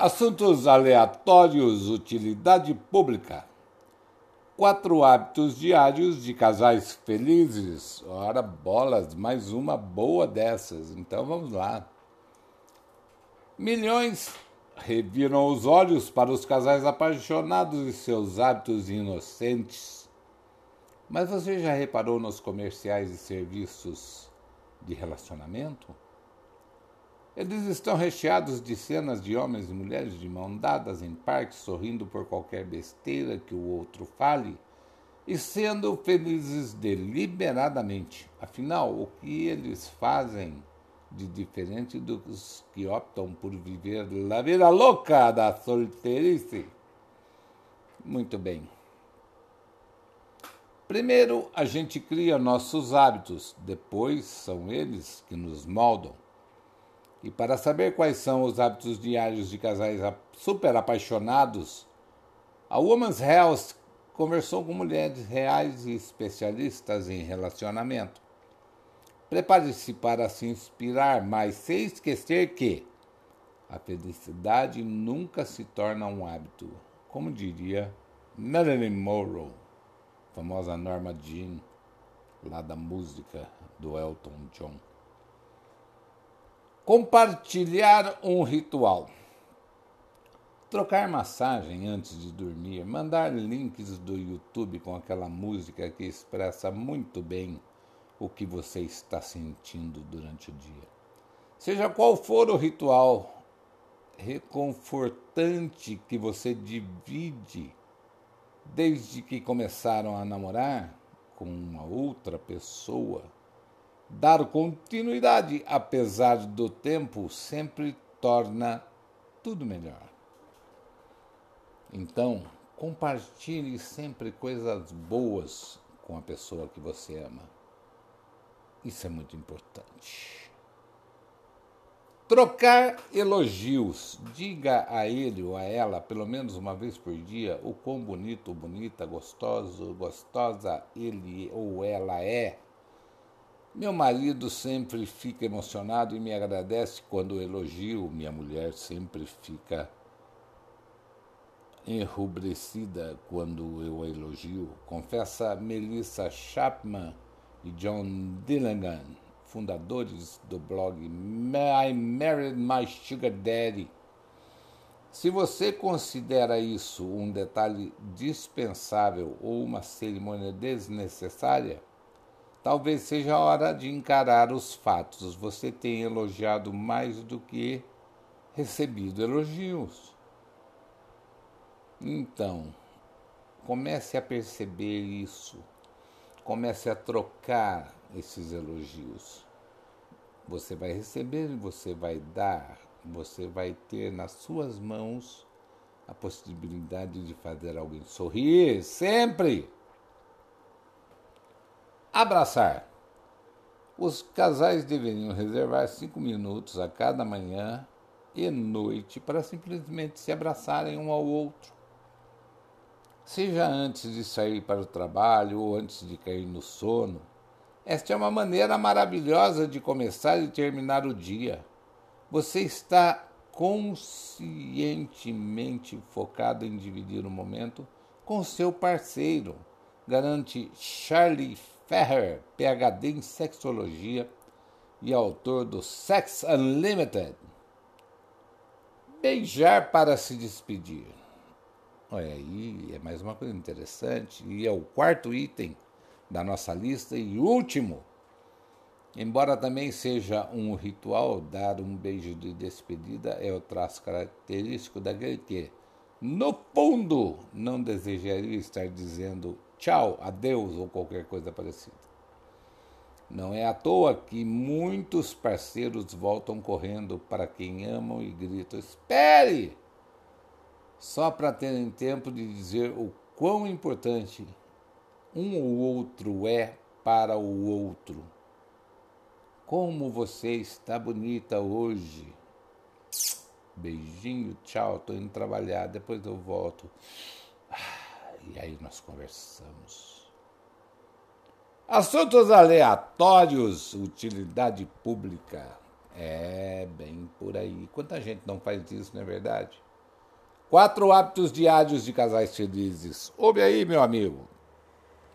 Assuntos aleatórios, utilidade pública. Quatro hábitos diários de casais felizes. Ora, bolas, mais uma boa dessas. Então vamos lá. Milhões reviram os olhos para os casais apaixonados e seus hábitos inocentes. Mas você já reparou nos comerciais e serviços de relacionamento? Eles estão recheados de cenas de homens e mulheres de mão dadas em parques, sorrindo por qualquer besteira que o outro fale e sendo felizes deliberadamente. Afinal, o que eles fazem de diferente dos que optam por viver a vida louca da solteirice? Muito bem. Primeiro, a gente cria nossos hábitos, depois são eles que nos moldam. E para saber quais são os hábitos diários de casais super apaixonados, a Woman's Health conversou com mulheres reais e especialistas em relacionamento. Prepare-se para se inspirar, mas sem esquecer que a felicidade nunca se torna um hábito, como diria Marilyn Monroe, famosa Norma Jean, lá da música do Elton John. Compartilhar um ritual. Trocar massagem antes de dormir, mandar links do YouTube com aquela música que expressa muito bem o que você está sentindo durante o dia. Seja qual for o ritual reconfortante que você divide desde que começaram a namorar com uma outra pessoa Dar continuidade, apesar do tempo, sempre torna tudo melhor. Então, compartilhe sempre coisas boas com a pessoa que você ama. Isso é muito importante. Trocar elogios. Diga a ele ou a ela, pelo menos uma vez por dia, o quão bonito, bonita, gostoso, gostosa ele ou ela é meu marido sempre fica emocionado e me agradece quando elogio. Minha mulher sempre fica enrubescida quando eu a elogio. Confessa Melissa Chapman e John Dillingham, fundadores do blog I Married My Sugar Daddy. Se você considera isso um detalhe dispensável ou uma cerimônia desnecessária, Talvez seja a hora de encarar os fatos. Você tem elogiado mais do que recebido elogios. Então, comece a perceber isso. Comece a trocar esses elogios. Você vai receber, você vai dar, você vai ter nas suas mãos a possibilidade de fazer alguém sorrir sempre. Abraçar. Os casais deveriam reservar cinco minutos a cada manhã e noite para simplesmente se abraçarem um ao outro. Seja antes de sair para o trabalho ou antes de cair no sono, esta é uma maneira maravilhosa de começar e terminar o dia. Você está conscientemente focado em dividir o momento com seu parceiro, garante Charlie Ferrer, PhD em sexologia e autor do Sex Unlimited. Beijar para se despedir. Olha aí, é mais uma coisa interessante e é o quarto item da nossa lista e último. Embora também seja um ritual, dar um beijo de despedida é o traço característico daquele que, no fundo, não desejaria estar dizendo tchau, adeus ou qualquer coisa parecida. Não é à toa que muitos parceiros voltam correndo para quem amam e gritam: espere! Só para terem tempo de dizer o quão importante um ou outro é para o outro. Como você está bonita hoje. Beijinho, tchau, tô indo trabalhar, depois eu volto. E aí nós conversamos. Assuntos aleatórios, utilidade pública. É bem por aí. Quanta gente não faz isso, não é verdade? Quatro hábitos diários de casais felizes. Ouve aí, meu amigo.